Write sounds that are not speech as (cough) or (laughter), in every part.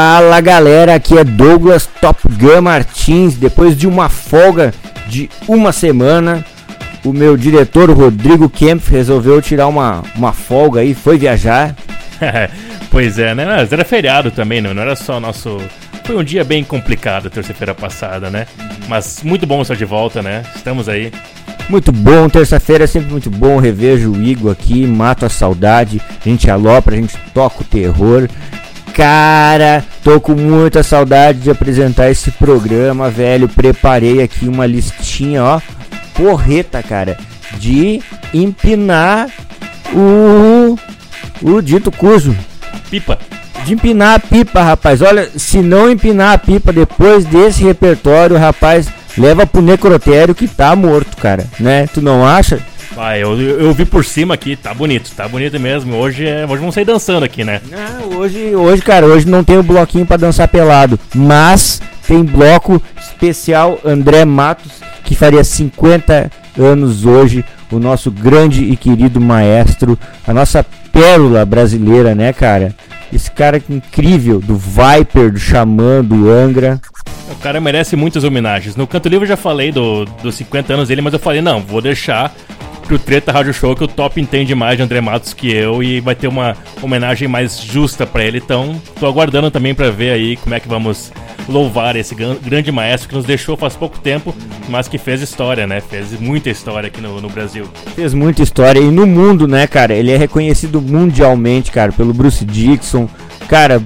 Fala galera, aqui é Douglas Top Gun Martins. Depois de uma folga de uma semana, o meu diretor Rodrigo Kemp resolveu tirar uma, uma folga aí, foi viajar. (laughs) pois é, né? Mas era feriado também, não, não era só nosso. Foi um dia bem complicado terça-feira passada, né? Mas muito bom estar de volta, né? Estamos aí. Muito bom, terça-feira é sempre muito bom. Revejo o Igor aqui, mato a saudade, a gente alopra, a gente toca o terror. Cara, tô com muita saudade de apresentar esse programa, velho. Preparei aqui uma listinha, ó, porreta, cara, de empinar o o dito curso. Pipa. De empinar a pipa, rapaz. Olha, se não empinar a pipa depois desse repertório, rapaz, leva pro necrotério que tá morto, cara, né? Tu não acha? Ah, eu, eu vi por cima aqui, tá bonito, tá bonito mesmo. Hoje, é, hoje vamos sair dançando aqui, né? Não, hoje, hoje, cara, hoje não tem o bloquinho para dançar pelado, mas tem bloco especial André Matos, que faria 50 anos hoje, o nosso grande e querido maestro, a nossa pérola brasileira, né, cara? Esse cara incrível, do Viper, do Xamã, do Angra. O cara merece muitas homenagens. No Canto Livre eu já falei do, dos 50 anos dele, mas eu falei, não, vou deixar pro Treta Rádio Show que o Top entende mais de André Matos que eu e vai ter uma homenagem mais justa para ele. Então, tô aguardando também para ver aí como é que vamos louvar esse grande maestro que nos deixou faz pouco tempo, mas que fez história, né? Fez muita história aqui no, no Brasil. Fez muita história e no mundo, né, cara? Ele é reconhecido mundialmente, cara, pelo Bruce Dixon, cara,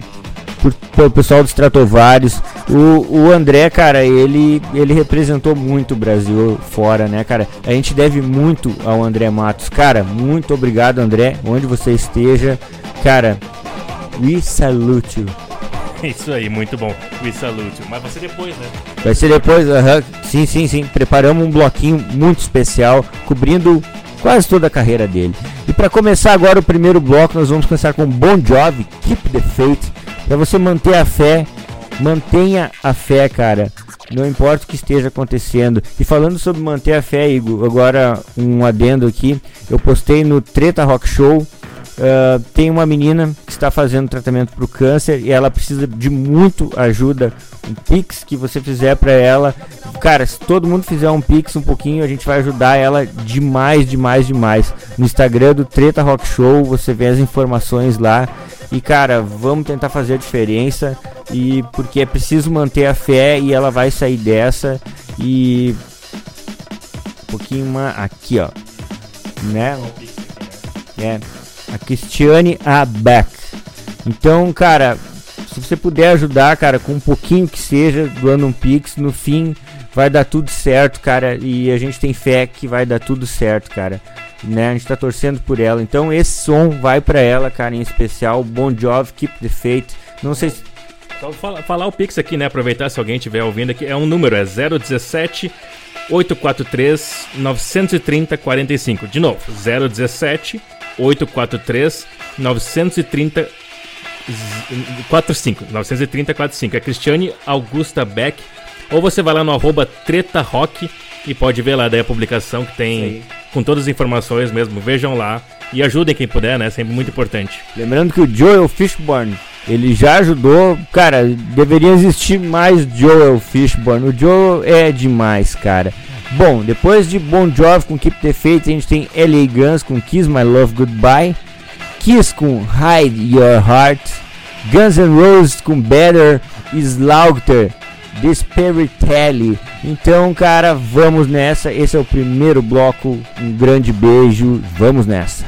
por, pelo pessoal dos Stratovarius. O, o André, cara, ele, ele representou muito o Brasil fora, né, cara? A gente deve muito ao André Matos. Cara, muito obrigado, André, onde você esteja. Cara, we salute you. (laughs) Isso aí, muito bom. We salute you. Mas vai ser depois, né? Vai ser depois, aham. Sim, sim, sim. Preparamos um bloquinho muito especial, cobrindo quase toda a carreira dele. E para começar agora o primeiro bloco, nós vamos começar com Bon Jovi, Keep the Faith. Para você manter a fé, mantenha a fé, cara. Não importa o que esteja acontecendo. E falando sobre manter a fé, Igor, agora um adendo aqui. Eu postei no Treta Rock Show. Uh, tem uma menina que está fazendo tratamento para o câncer e ela precisa de muito ajuda. Um pix que você fizer para ela, cara, se todo mundo fizer um pix um pouquinho, a gente vai ajudar ela demais, demais, demais. No Instagram do Treta Rock Show, você vê as informações lá. E cara, vamos tentar fazer a diferença e porque é preciso manter a fé e ela vai sair dessa e um pouquinho uma aqui, ó, né? É a Cristiane Abeck. Então, cara, se você puder ajudar, cara, com um pouquinho que seja, doando um pix, no fim vai dar tudo certo, cara, e a gente tem fé que vai dar tudo certo, cara né? A gente tá torcendo por ela. Então esse som vai para ela, cara, em especial. Bon Jovi, Keep the Faith. Não sei se só falar, falar o Pix aqui, né? Aproveitar se alguém estiver ouvindo aqui. É um número, é 017 843 930 45. De novo, 017 843 930 45. 930 45. É Cristiane Augusta Beck. Ou você vai lá no arroba Treta Rock e pode ver lá daí a publicação que tem com todas as informações mesmo. Vejam lá e ajudem quem puder, né? Sempre muito importante. Lembrando que o Joel Fishburne, ele já ajudou. Cara, deveria existir mais Joel Fishburne. O Joel é demais, cara. Bom, depois de Bon Jovi com Keep the Faith, a gente tem LA Guns com Kiss My Love Goodbye, Kiss com Hide Your Heart, Guns N' Roses com Better, Slaughter Desperitelli. Então, cara, vamos nessa. Esse é o primeiro bloco. Um grande beijo. Vamos nessa.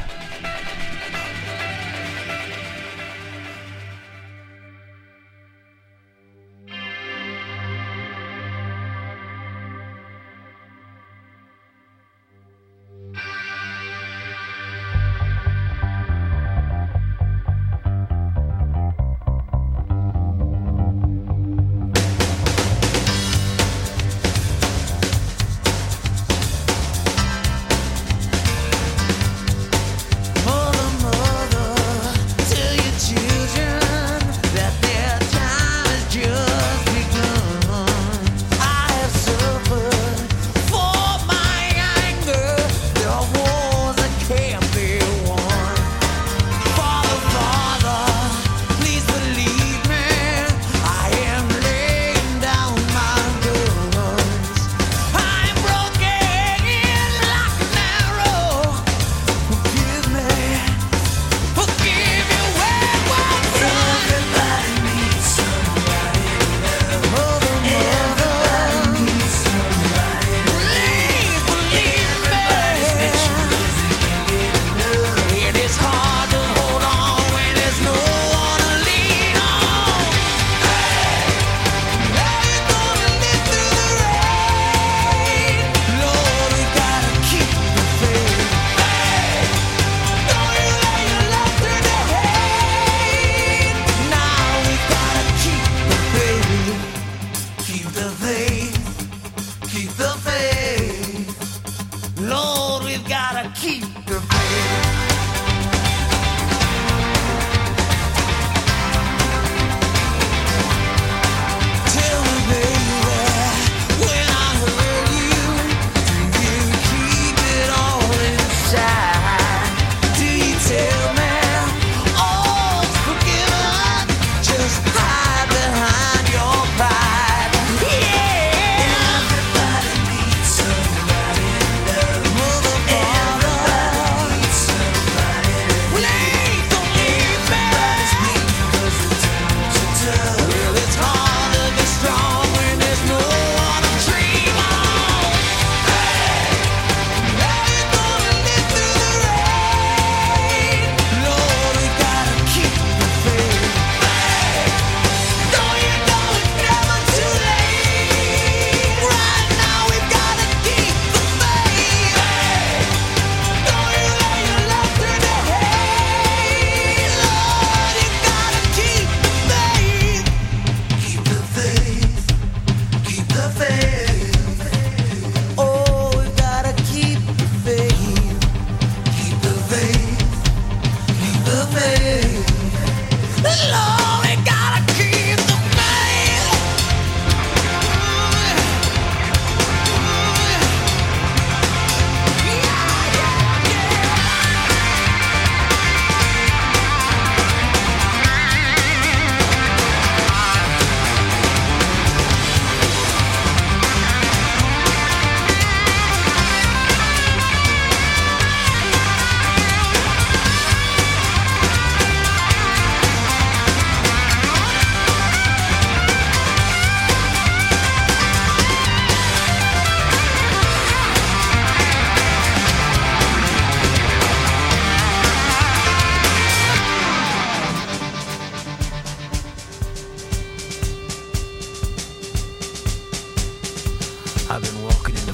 I've been walking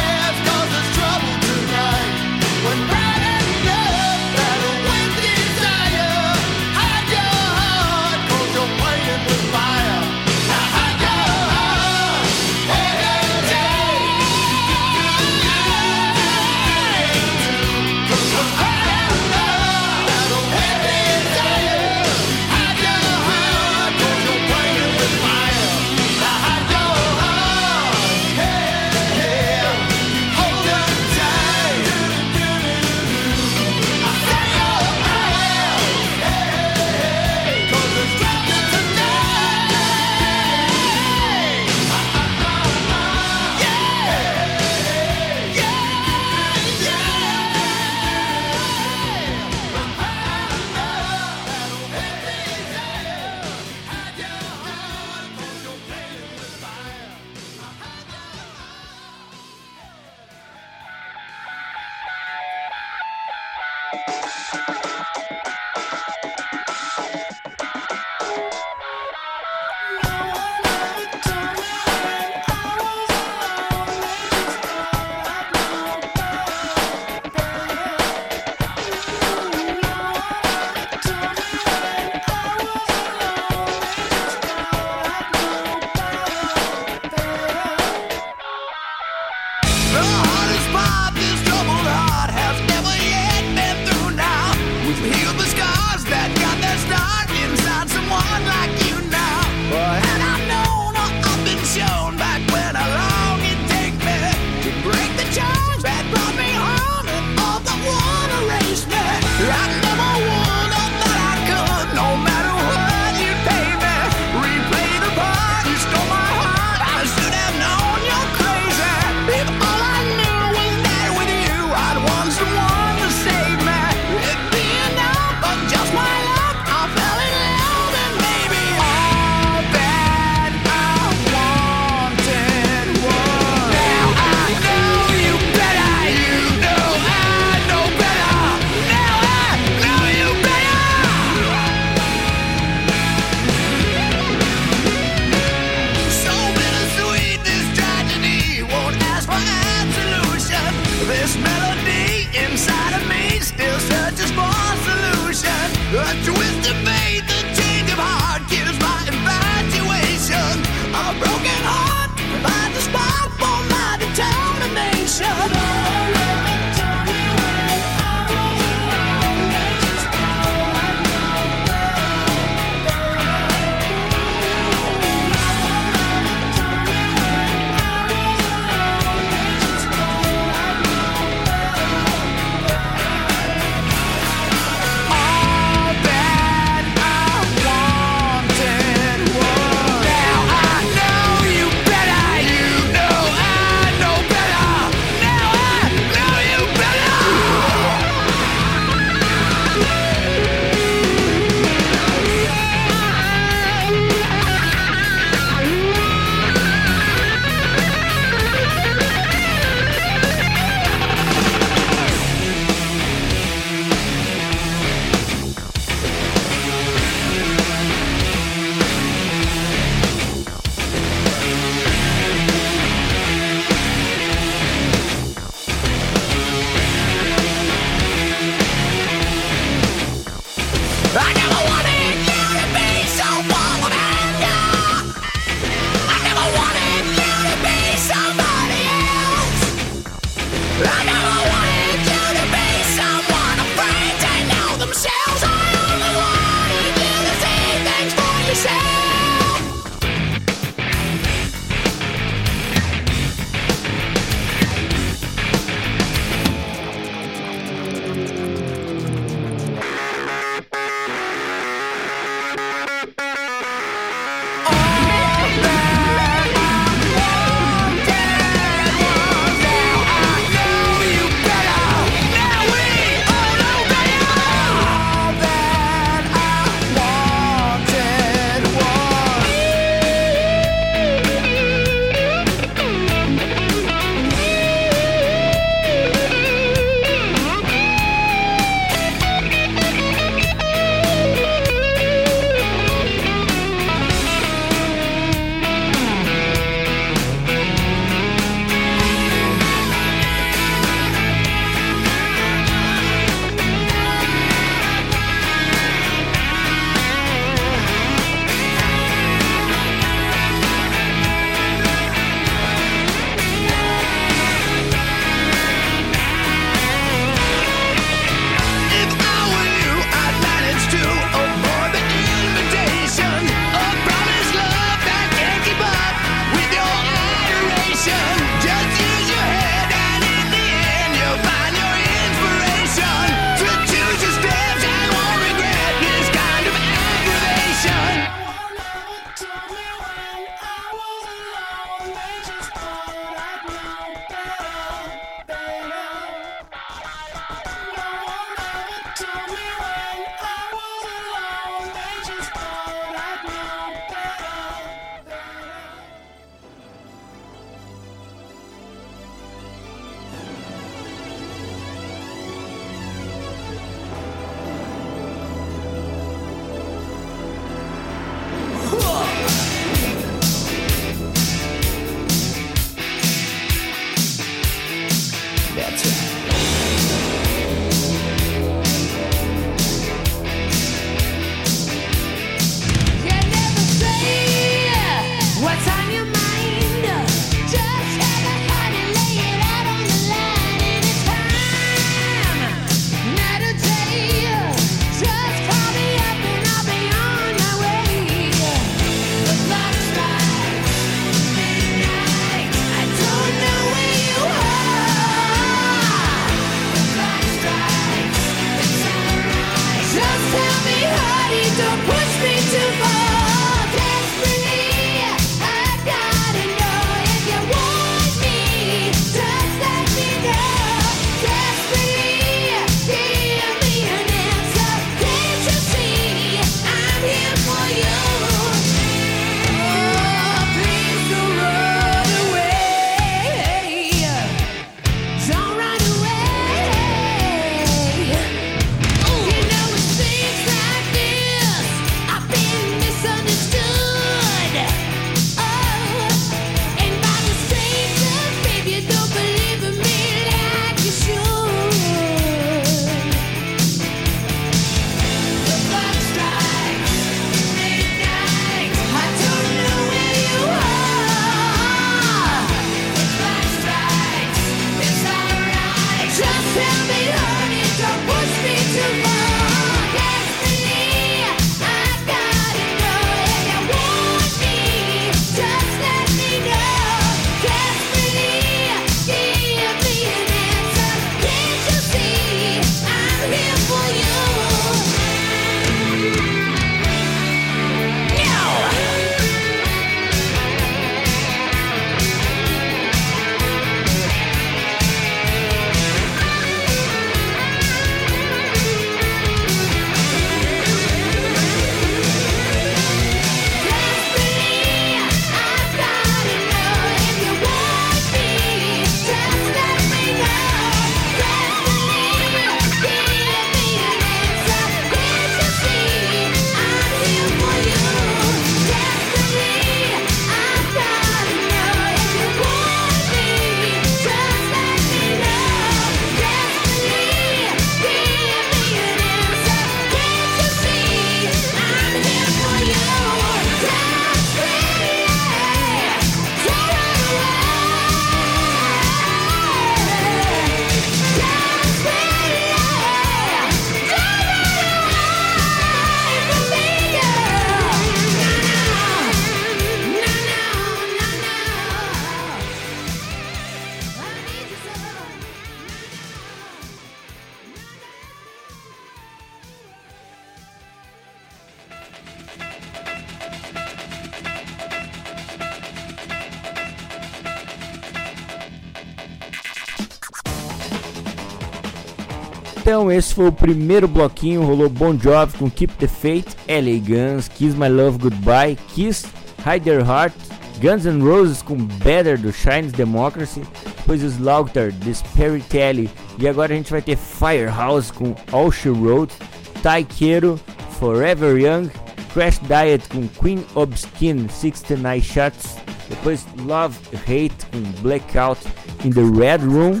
esse foi o primeiro bloquinho, rolou Bon Jovi com Keep the Faith, LA Guns, Kiss My Love Goodbye, Kiss, Hide Your Heart, Guns N' Roses com Better do Shines Democracy, depois Slaughter, The Spirit Kelly, e agora a gente vai ter Firehouse com All She Wrote, Taikero, Forever Young, Crash Diet com Queen of Skin, 69 Shots, depois Love Hate com Blackout in the Red Room,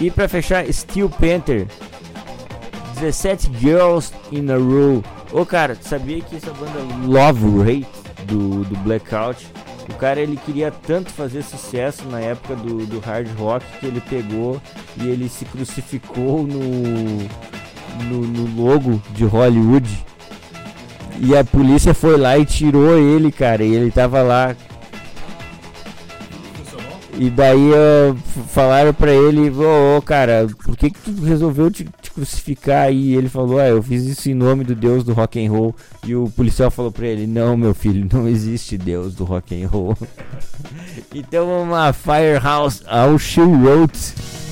e para fechar Steel Panther 17 Girls in a Row. Ô cara, tu sabia que essa banda Love Rate do, do Blackout, o cara ele queria tanto fazer sucesso na época do, do hard rock que ele pegou e ele se crucificou no, no, no logo de Hollywood. E a polícia foi lá e tirou ele, cara, e ele tava lá e daí uh, falaram pra ele, ô ô, cara, por que, que tu resolveu te crucificar? E ele falou, ah, eu fiz isso em nome do Deus do rock and roll. E o policial falou pra ele, não, meu filho, não existe Deus do rock and roll. (laughs) então lá, Firehouse, All She Wrote.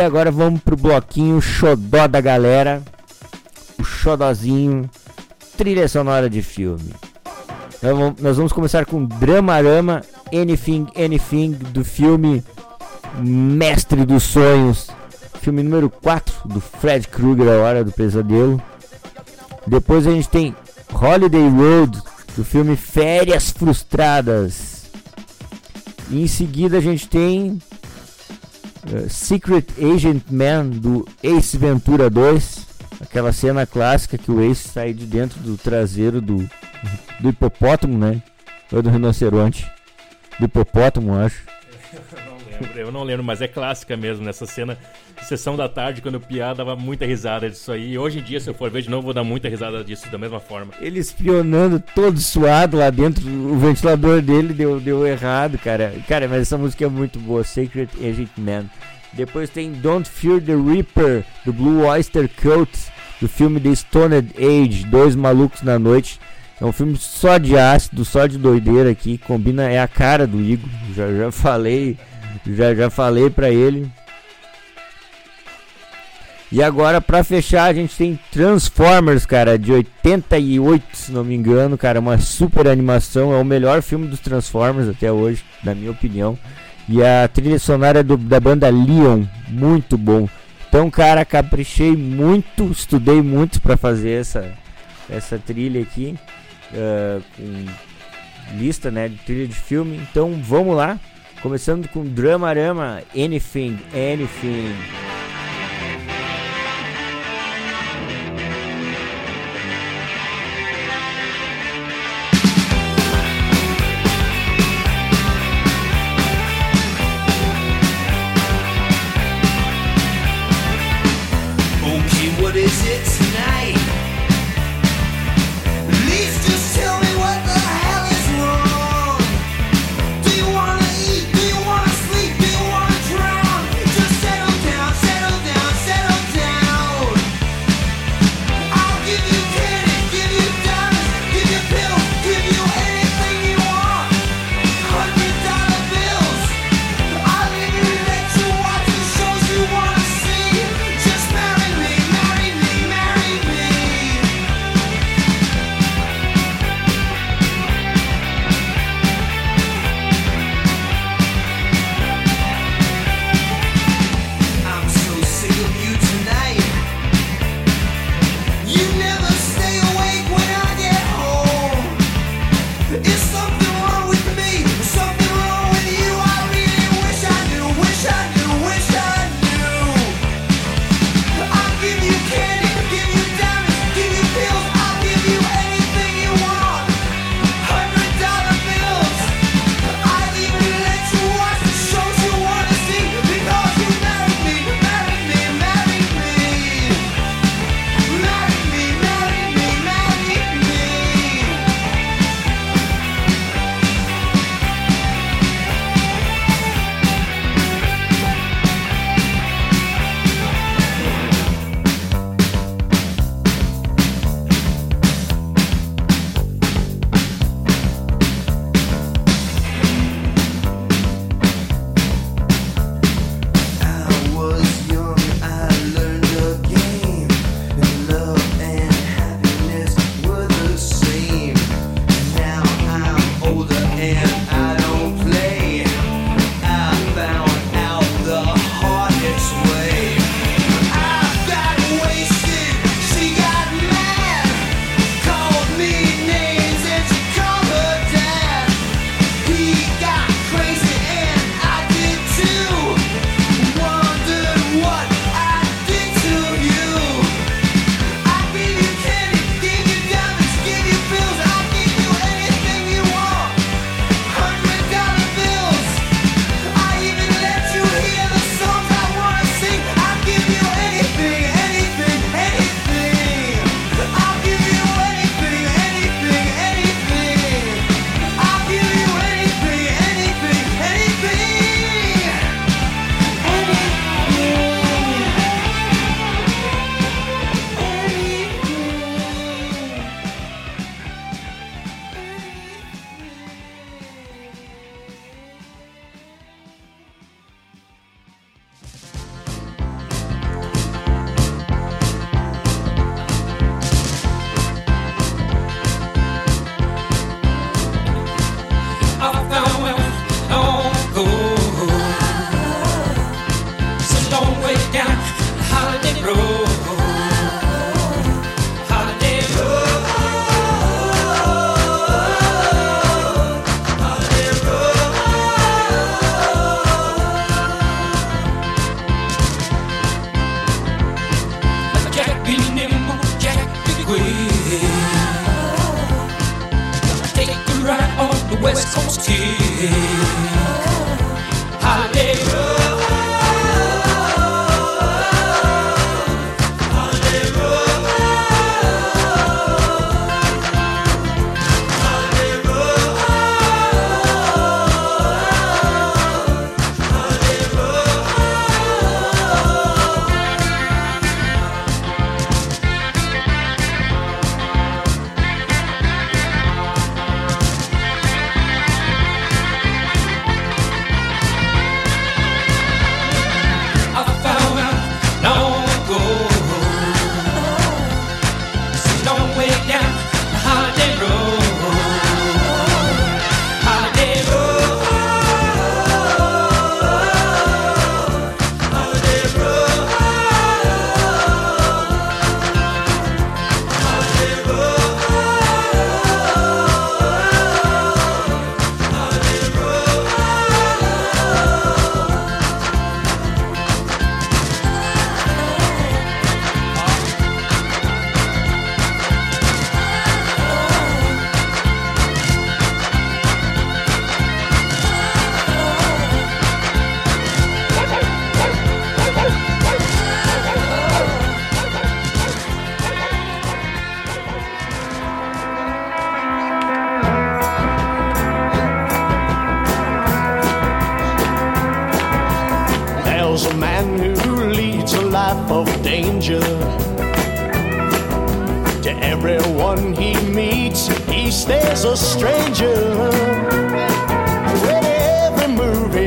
Agora vamos pro bloquinho xodó da galera. O xodózinho, trilha sonora de filme. Vamos, nós vamos começar com Dramarama Anything Anything do filme Mestre dos Sonhos. Filme número 4 do Fred Krueger, A Hora do Pesadelo. Depois a gente tem Holiday Road do filme Férias Frustradas. E em seguida a gente tem eh, Secret Agent Man do Ace Ventura 2. Aquela cena clássica que o Ace sai de dentro do traseiro do, do hipopótamo, né? Ou do rinoceronte. Do hipopótamo, acho. (laughs) Eu não lembro, eu não lembro, mas é clássica mesmo nessa cena. Sessão da tarde, quando o Piá dava muita risada disso aí. E hoje em dia, se eu for ver de novo, vou dar muita risada disso da mesma forma. Ele espionando todo suado lá dentro, o ventilador dele deu, deu errado, cara. Cara, mas essa música é muito boa, Secret Agent Man. Depois tem Don't Fear the Reaper, do Blue Oyster Cult, do filme The Stoned Age, Dois Malucos na Noite. É um filme só de ácido, só de doideira aqui, combina, é a cara do Igor, já, já falei, já, já falei pra ele. E agora, pra fechar, a gente tem Transformers, cara, de 88, se não me engano, cara, uma super animação, é o melhor filme dos Transformers até hoje, na minha opinião. E a trilha sonora do, da banda Leon, muito bom. Então, cara, caprichei muito, estudei muito pra fazer essa, essa trilha aqui, ah, com lista, né, de trilha de filme. Então, vamos lá, começando com Dramarama, Anything, Anything.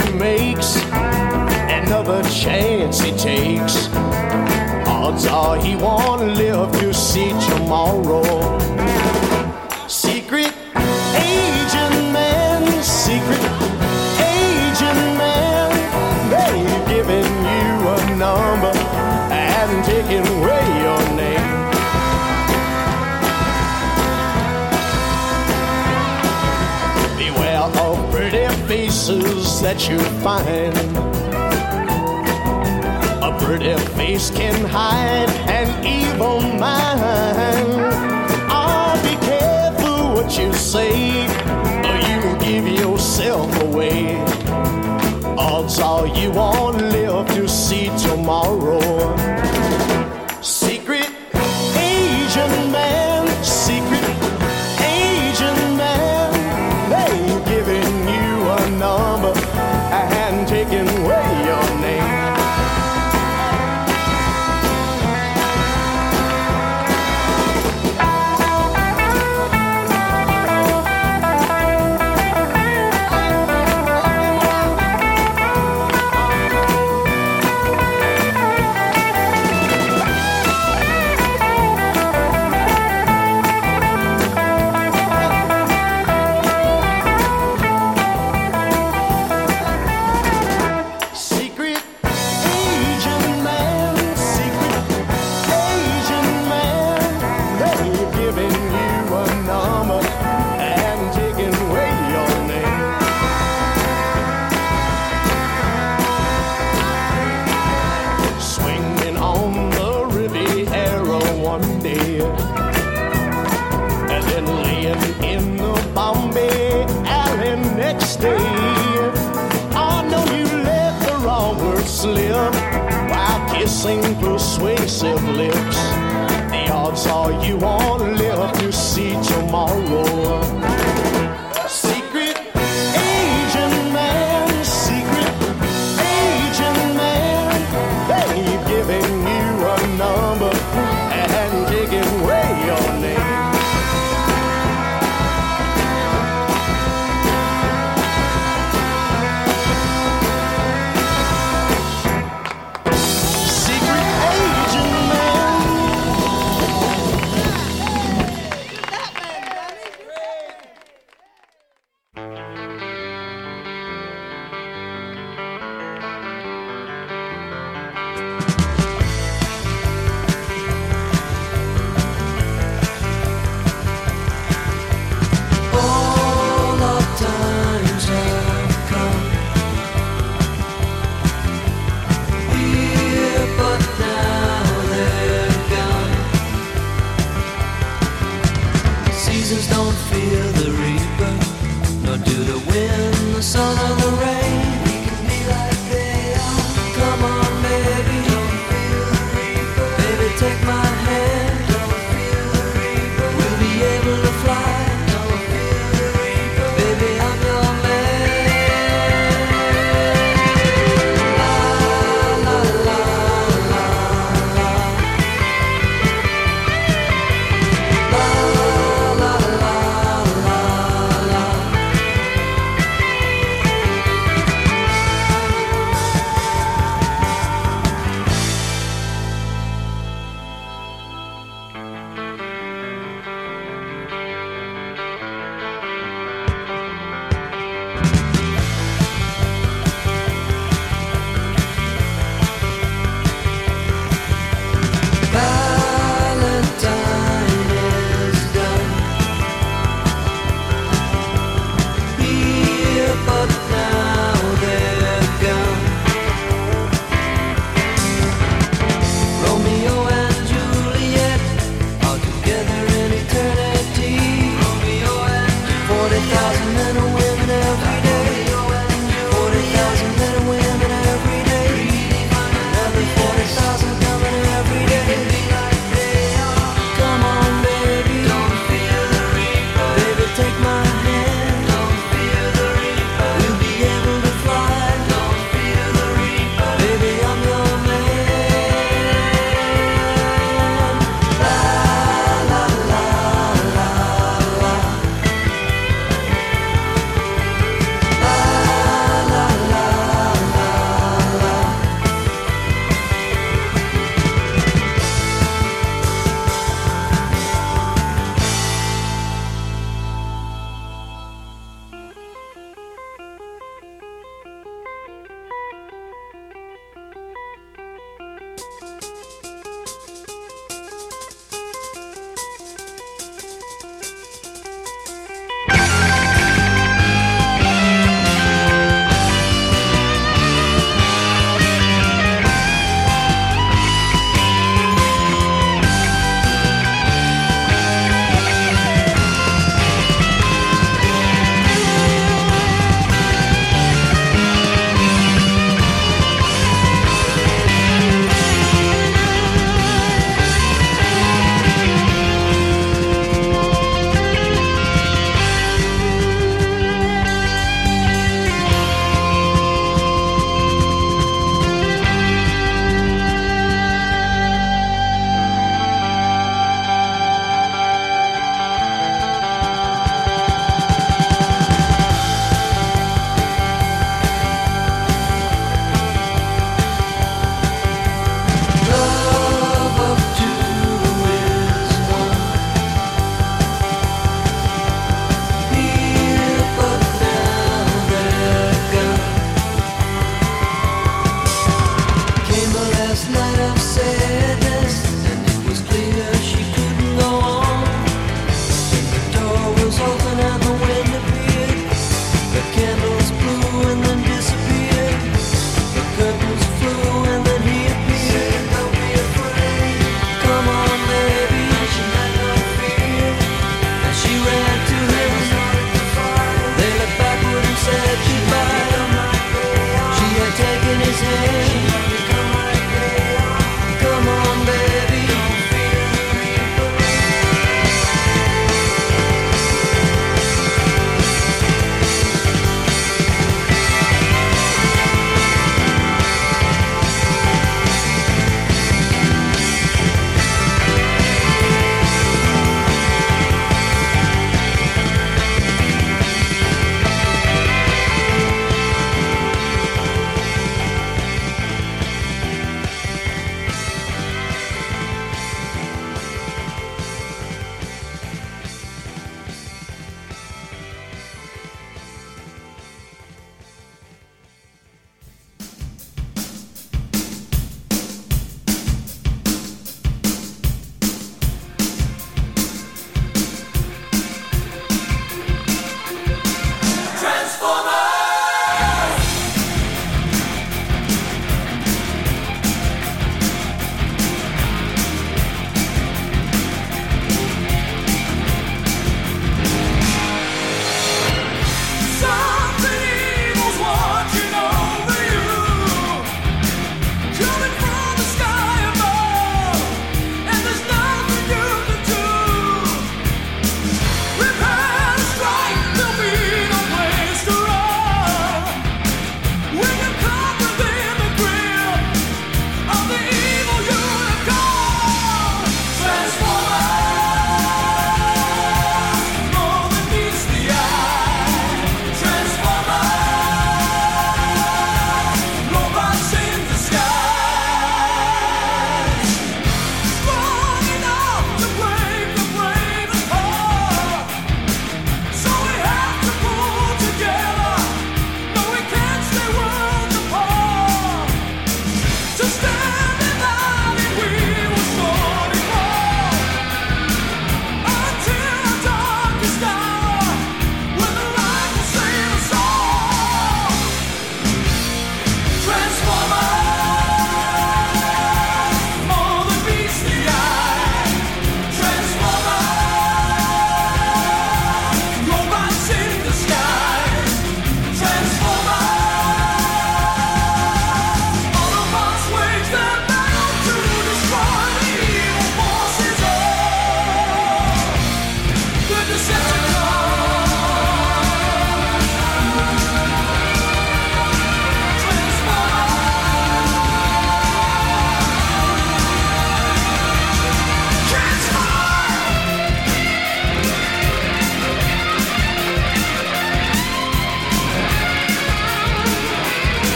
he makes, another chance he takes. Odds are he won't live to see tomorrow. that you find. A pretty face can hide an evil mind. Oh, be careful what you say, or you will give yourself away. Odds are you won't live to see tomorrow.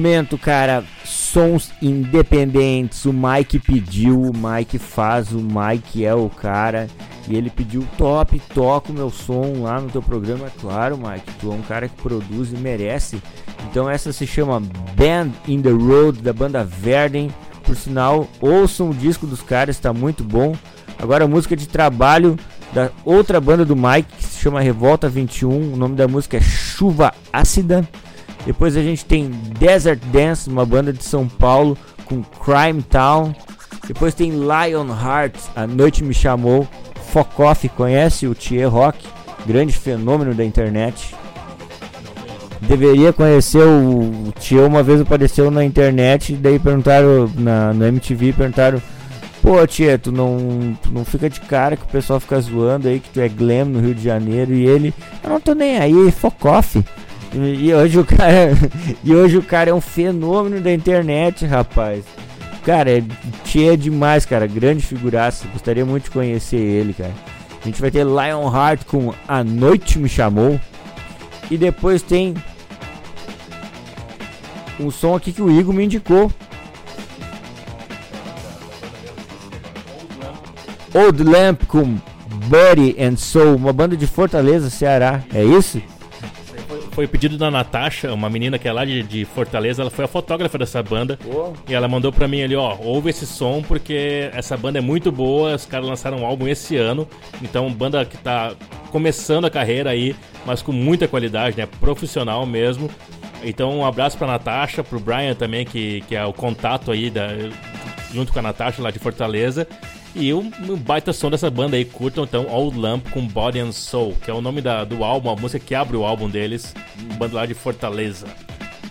Momento, cara. Sons independentes. O Mike pediu, o Mike faz, o Mike é o cara. E ele pediu top, toca o meu som lá no teu programa. Claro, Mike, tu é um cara que produz e merece. Então essa se chama Band in the Road da banda Verden. Por sinal, ouçam o disco dos caras, está muito bom. Agora a música de trabalho da outra banda do Mike, que se chama Revolta 21. O nome da música é Chuva Ácida. Depois a gente tem Desert Dance, uma banda de São Paulo, com Crime Town. Depois tem Lion Hearts, A Noite Me Chamou. Focoff, conhece o Thier Rock, grande fenômeno da internet. Deveria conhecer o, Thier, uma vez apareceu na internet, daí perguntaram na, MTV, perguntaram Pô, tia, tu não, tu não fica de cara que o pessoal fica zoando aí que tu é glam no Rio de Janeiro e ele, eu não tô nem aí, focoff. E, hoje o cara, (laughs) e hoje o cara é um fenômeno da internet, rapaz. Cara, é, é demais, cara, grande figuraça. Gostaria muito de conhecer ele, cara. A gente vai ter Lionheart com A Noite Me Chamou. E depois tem um som aqui que o Igor me indicou. Old Lamp com Buddy and Soul, uma banda de Fortaleza, Ceará. É isso? Foi pedido da Natasha, uma menina que é lá de, de Fortaleza, ela foi a fotógrafa dessa banda. E ela mandou pra mim ali, ó, ouve esse som porque essa banda é muito boa, os caras lançaram um álbum esse ano. Então, banda que tá começando a carreira aí, mas com muita qualidade, né? Profissional mesmo. Então, um abraço pra Natasha, pro Brian também, que, que é o contato aí da, junto com a Natasha lá de Fortaleza. E o, o baita som dessa banda aí, curtam então Old Lamp com Body and Soul, que é o nome da, do álbum, a música que abre o álbum deles, banda lá de Fortaleza.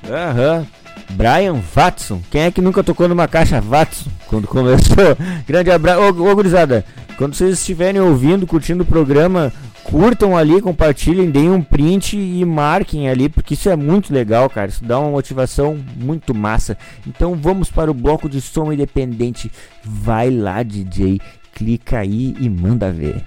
Aham. Brian Watson. Quem é que nunca tocou numa caixa Watson quando começou? (laughs) Grande abraço. Ô, ô gurizada, quando vocês estiverem ouvindo, curtindo o programa, curtam ali, compartilhem, deem um print e marquem ali, porque isso é muito legal, cara. Isso dá uma motivação muito massa. Então vamos para o bloco de som independente. Vai lá, DJ, clica aí e manda ver.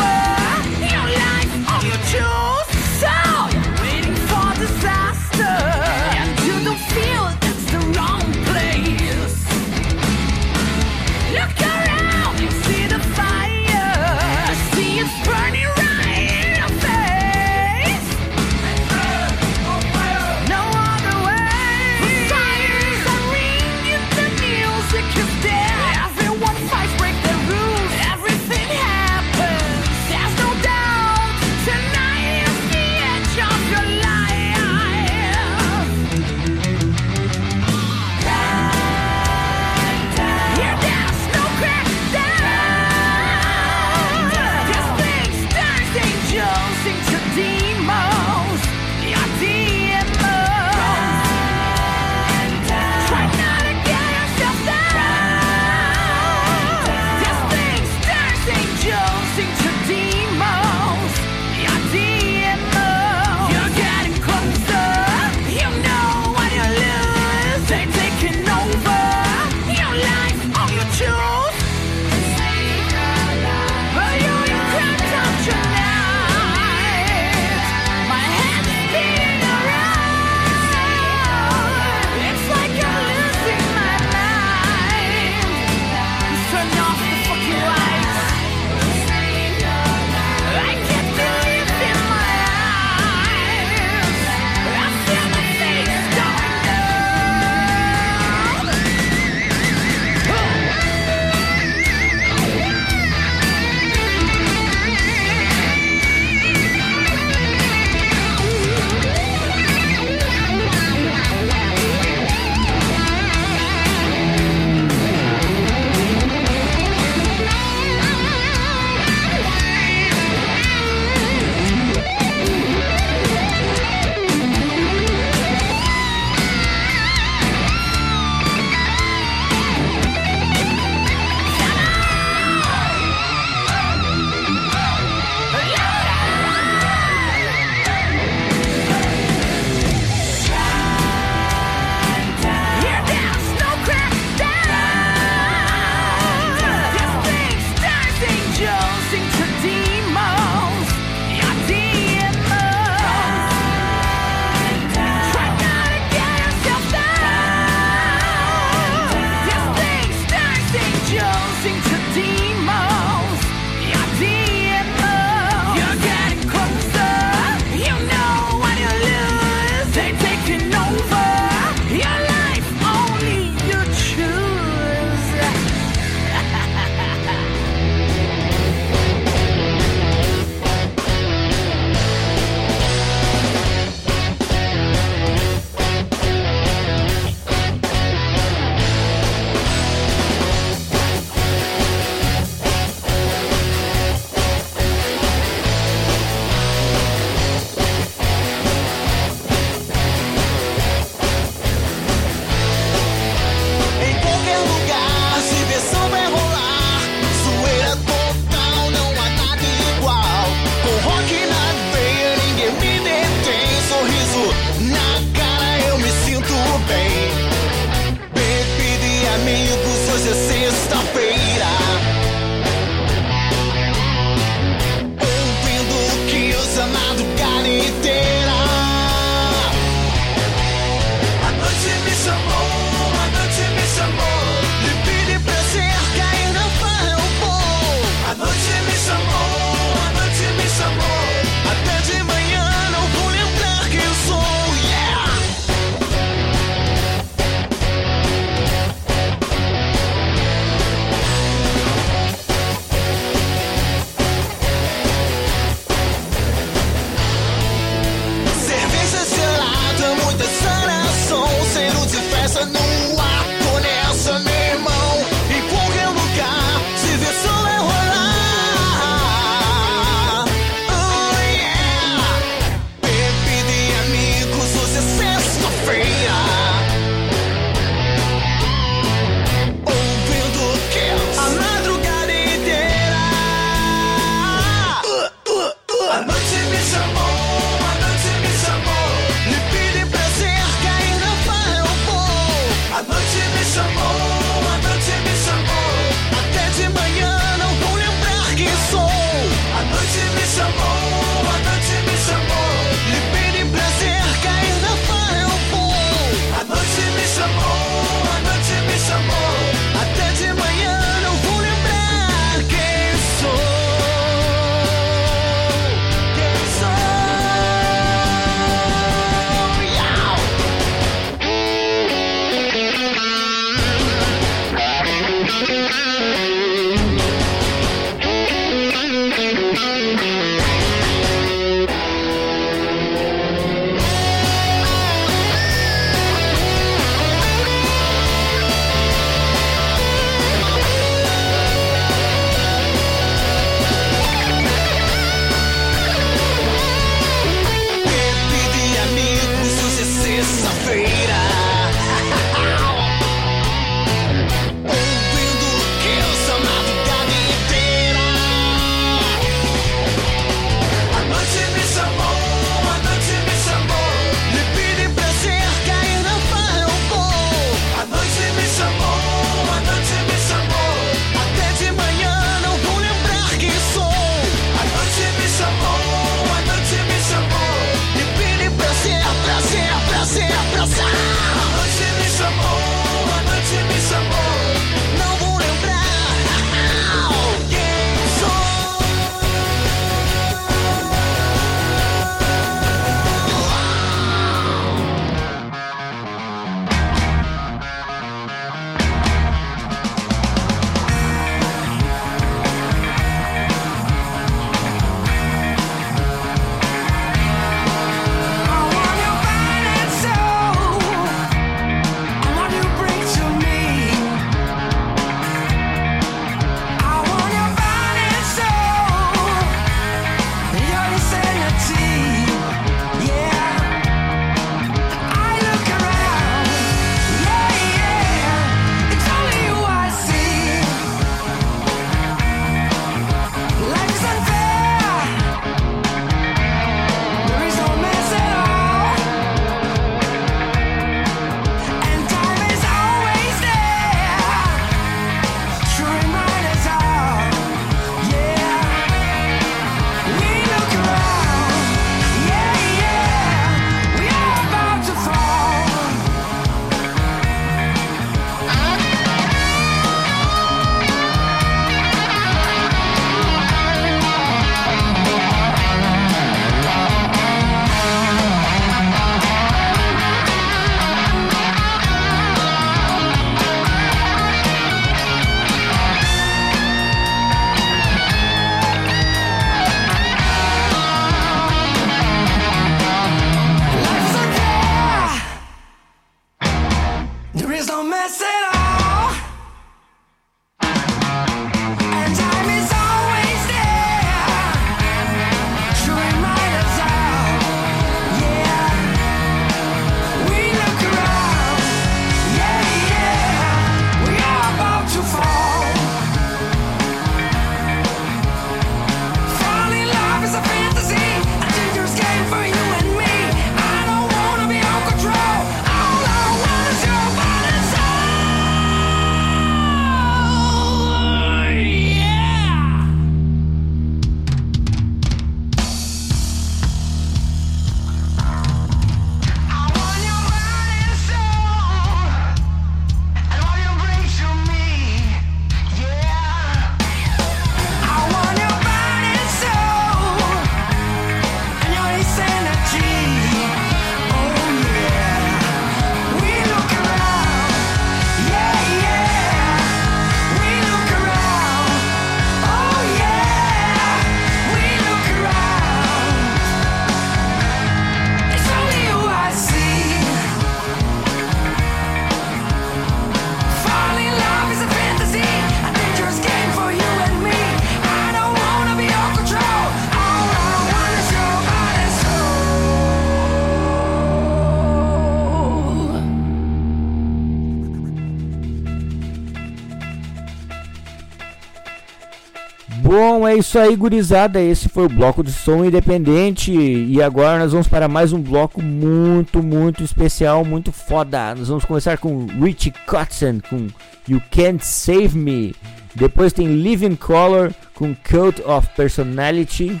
isso aí, gurizada. Esse foi o bloco de som independente. E agora nós vamos para mais um bloco muito, muito especial, muito foda. Nós vamos começar com Richie Cotson com You Can't Save Me. Depois tem Living Color com Cult of Personality.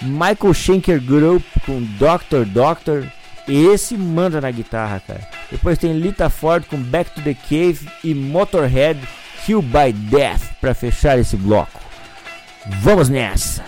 Michael Schenker Group com Doctor Doctor. Esse manda na guitarra, cara. Depois tem Lita Ford com Back to the Cave e Motorhead Kill by Death para fechar esse bloco. Vamos nessa!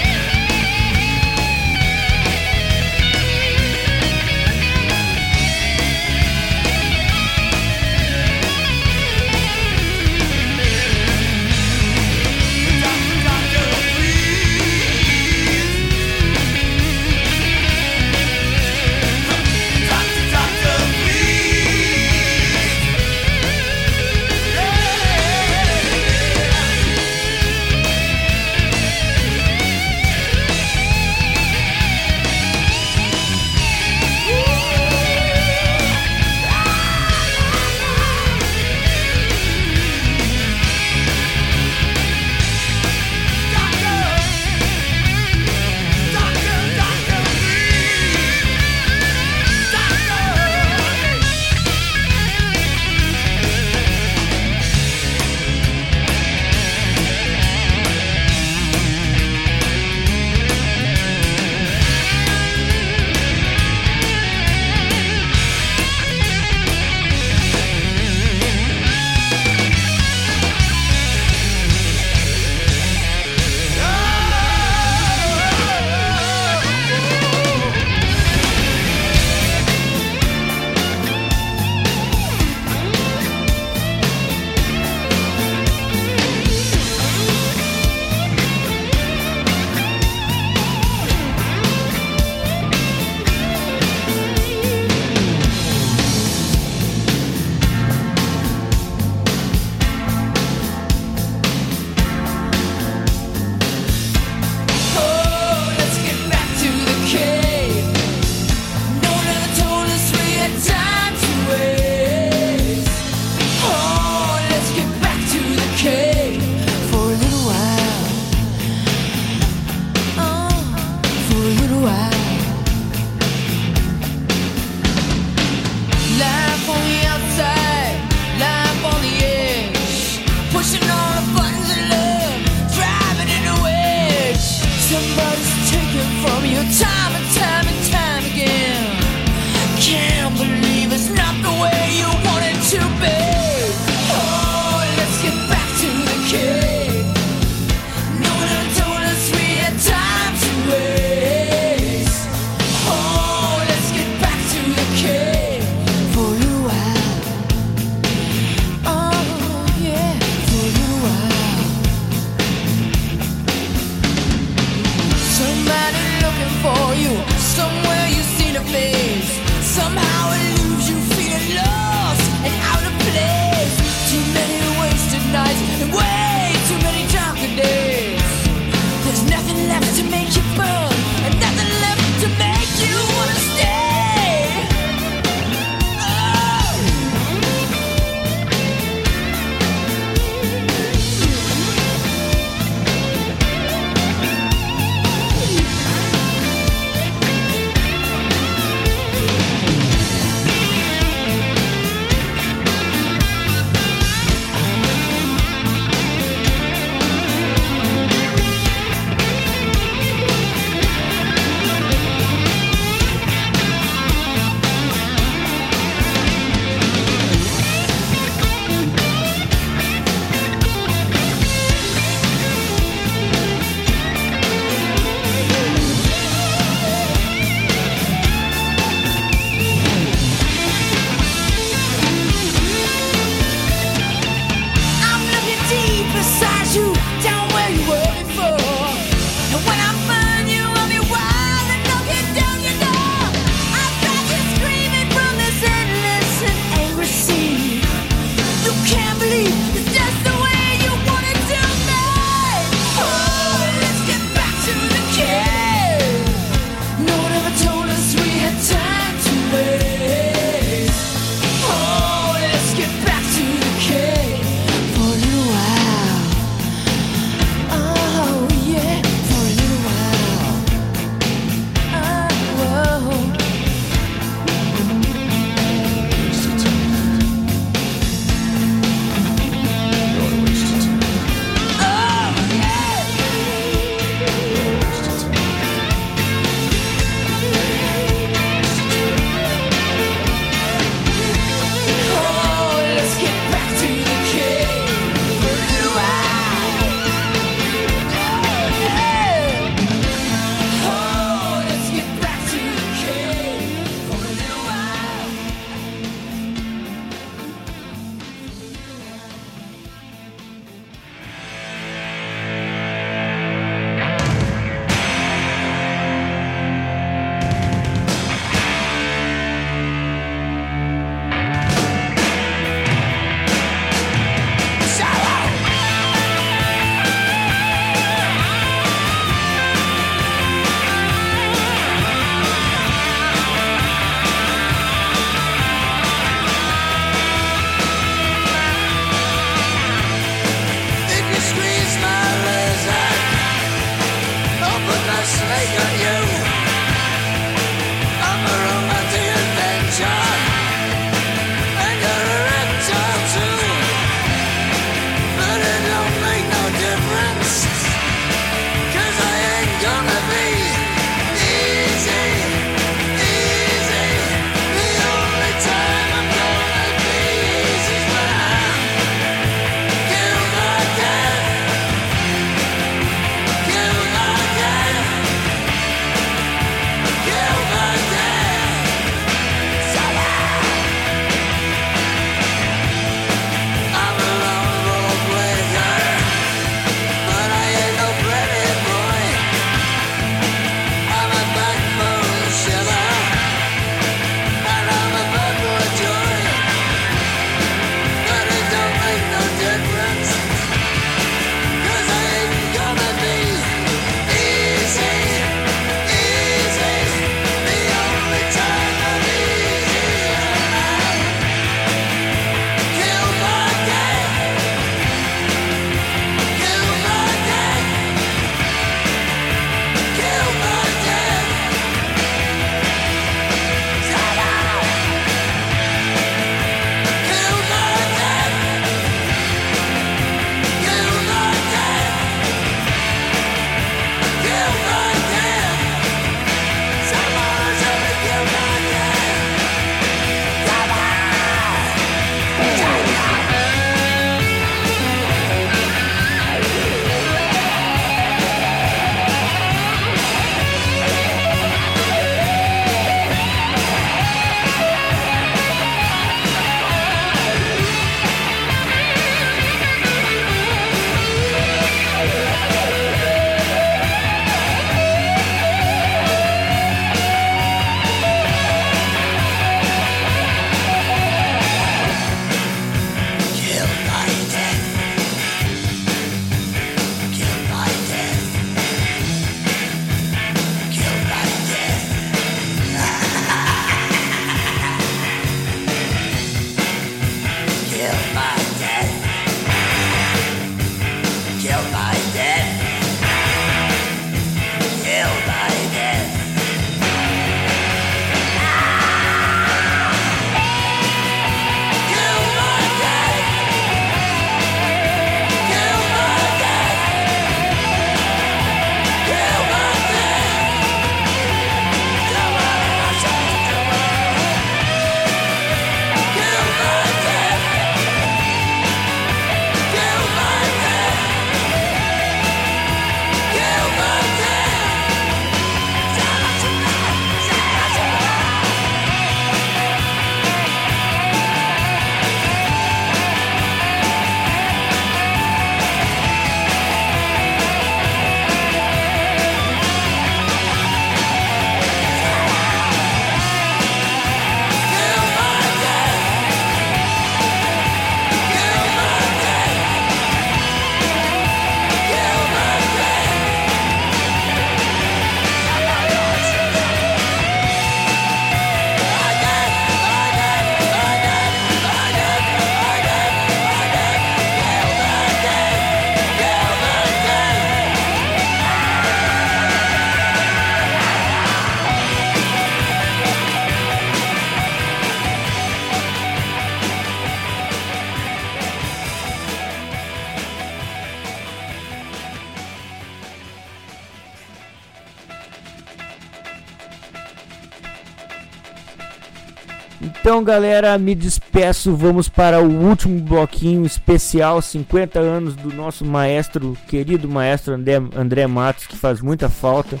Então, galera, me despeço. Vamos para o último bloquinho especial 50 anos do nosso maestro, querido maestro André, André Matos, que faz muita falta.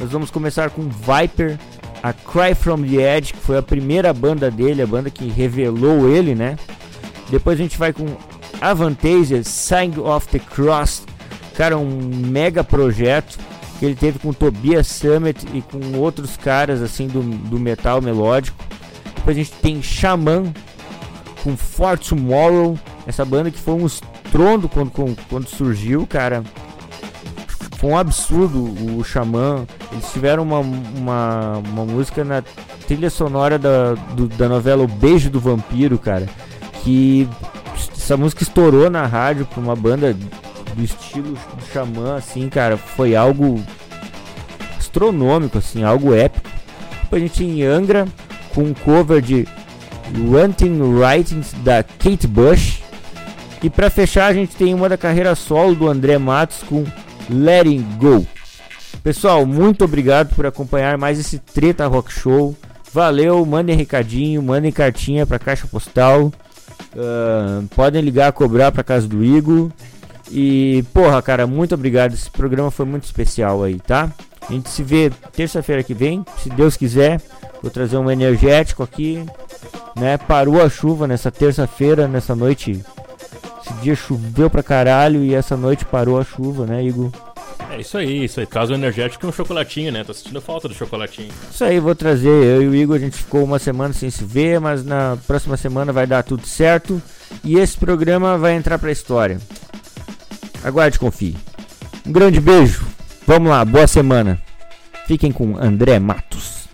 Nós vamos começar com Viper, a Cry from the Edge, que foi a primeira banda dele, a banda que revelou ele, né? Depois a gente vai com Avantasia, Sign of the Cross, cara, um mega projeto que ele teve com Tobias Summit e com outros caras assim do, do metal melódico. Depois a gente tem Xamã com For Tomorrow, essa banda que foi um estrondo quando, quando, surgiu, cara. Foi um absurdo o Xamã. Eles tiveram uma, uma, uma música na trilha sonora da, do- da novela O Beijo do Vampiro, cara. Que essa música estourou na rádio pra uma banda do estilo do Xamã, assim, cara. Foi algo astronômico, assim, algo épico. Depois a gente tem Angra com um cover de Wanting Writings da Kate Bush. E pra fechar a gente tem uma da carreira solo do André Matos com Letting Go. Pessoal, muito obrigado por acompanhar mais esse Treta Rock Show. Valeu, mandem recadinho, mandem cartinha pra caixa postal. Ah, podem ligar, cobrar pra casa do Igor. E, porra, cara, muito obrigado. Esse programa foi muito especial aí, tá? A gente se vê terça-feira que vem, se Deus quiser. Vou trazer um energético aqui, né? Parou a chuva nessa terça-feira, nessa noite. Esse dia choveu pra caralho e essa noite parou a chuva, né, Igor? É isso aí, isso aí. Traz um energético e um chocolatinho, né? Tô sentindo falta do chocolatinho. Isso aí, vou trazer. Eu e o Igor, a gente ficou uma semana sem se ver, mas na próxima semana vai dar tudo certo. E esse programa vai entrar pra história. Aguarde confie. Um grande beijo. Vamos lá, boa semana. Fiquem com André Matos.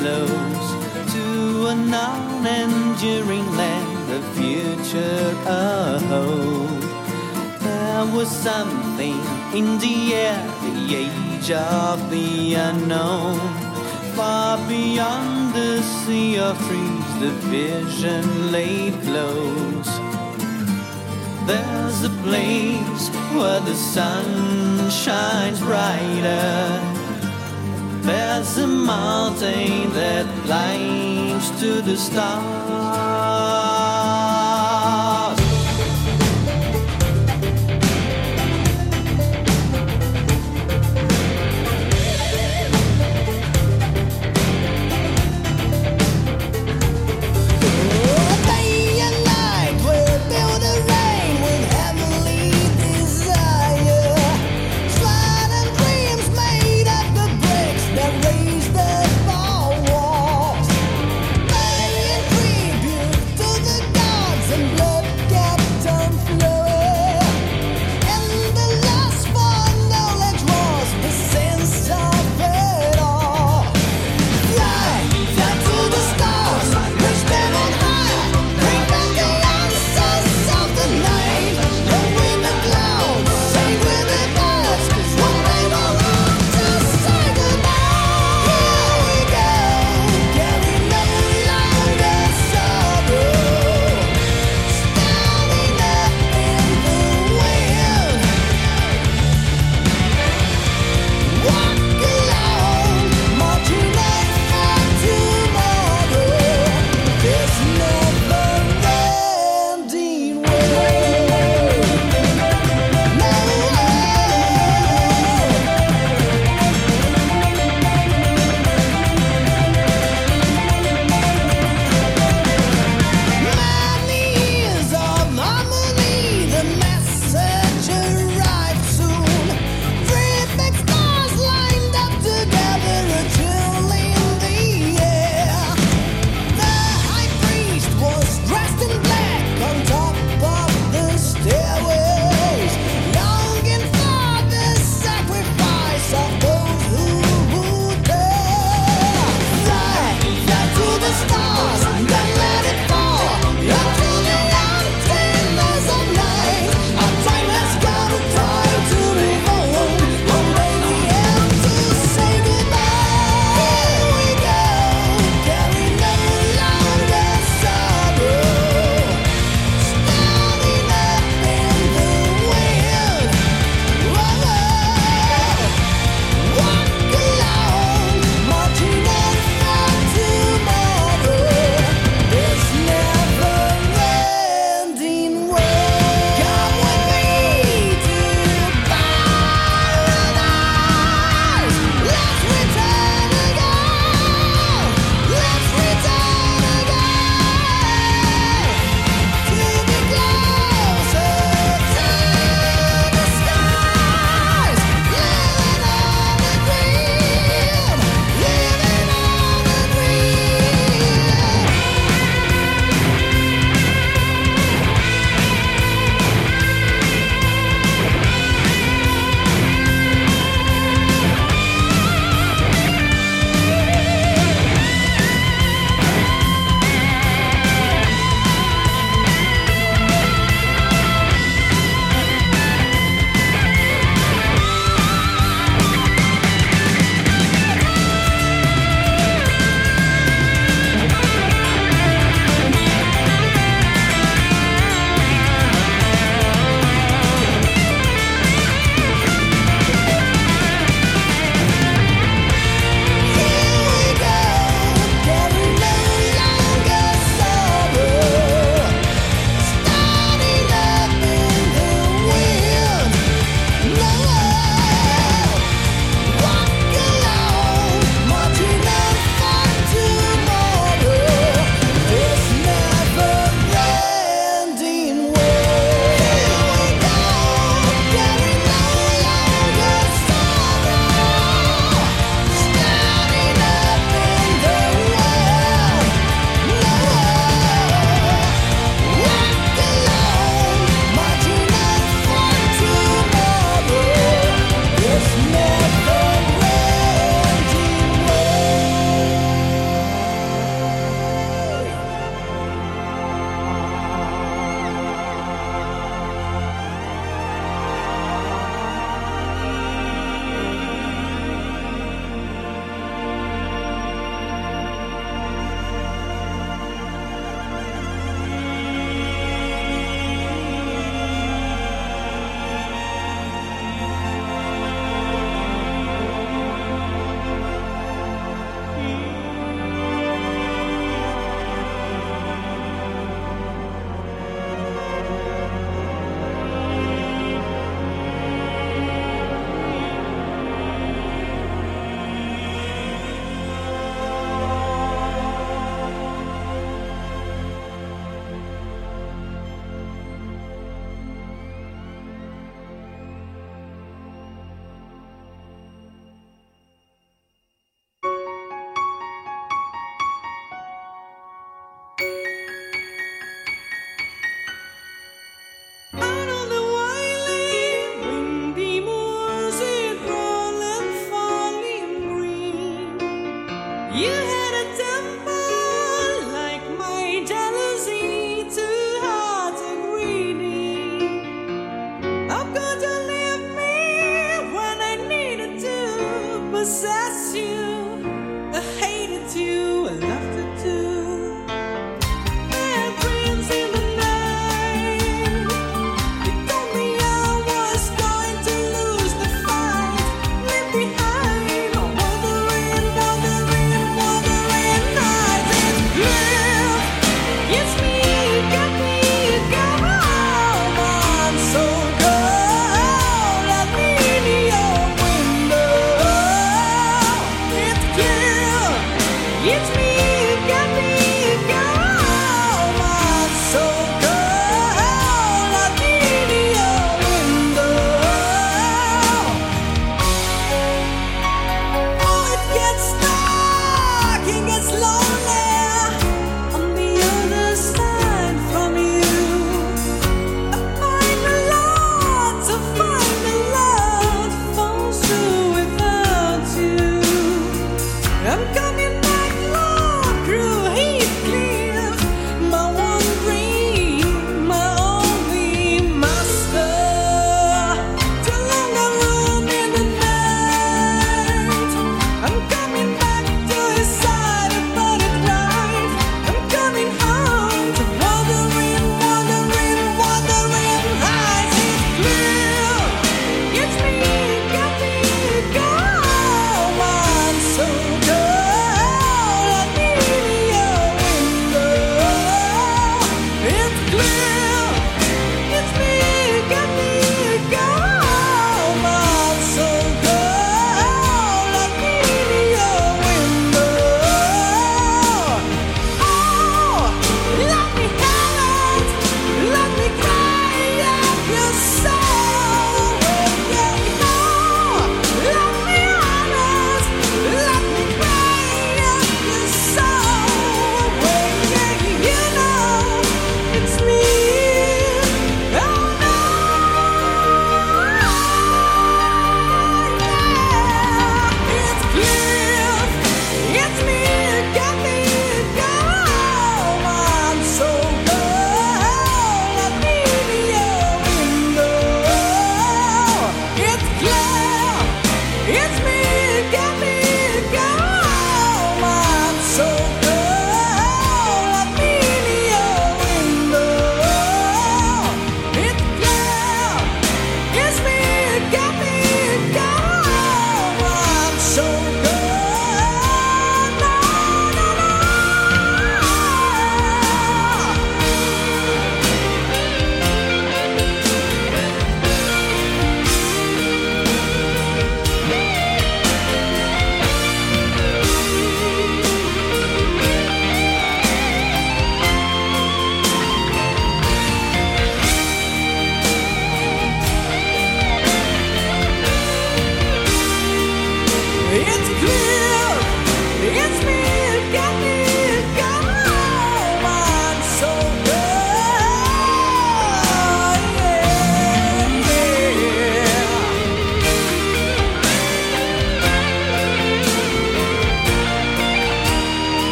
Ice floes to a non-enduring land, the future ahold. There was something in the air, the age of the unknown. Far beyond the sea of trees, the vision lay close. There's a place where the sun shines brighter. Climbs to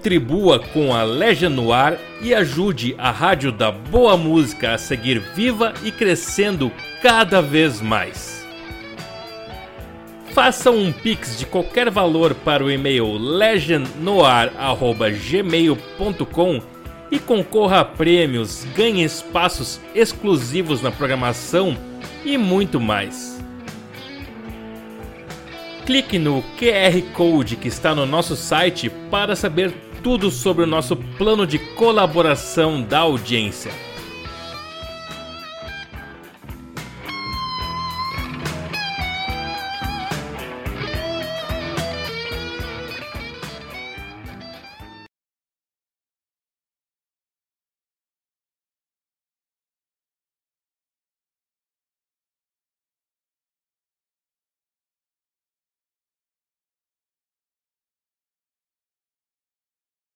contribua com a Legion no ar e ajude a Rádio da Boa Música a seguir viva e crescendo cada vez mais. Faça um pix de qualquer valor para o e-mail legionnoar@gmail.com e concorra a prêmios, ganhe espaços exclusivos na programação e muito mais. Clique no QR Code que está no nosso site para saber tudo sobre o nosso plano de colaboração da audiência.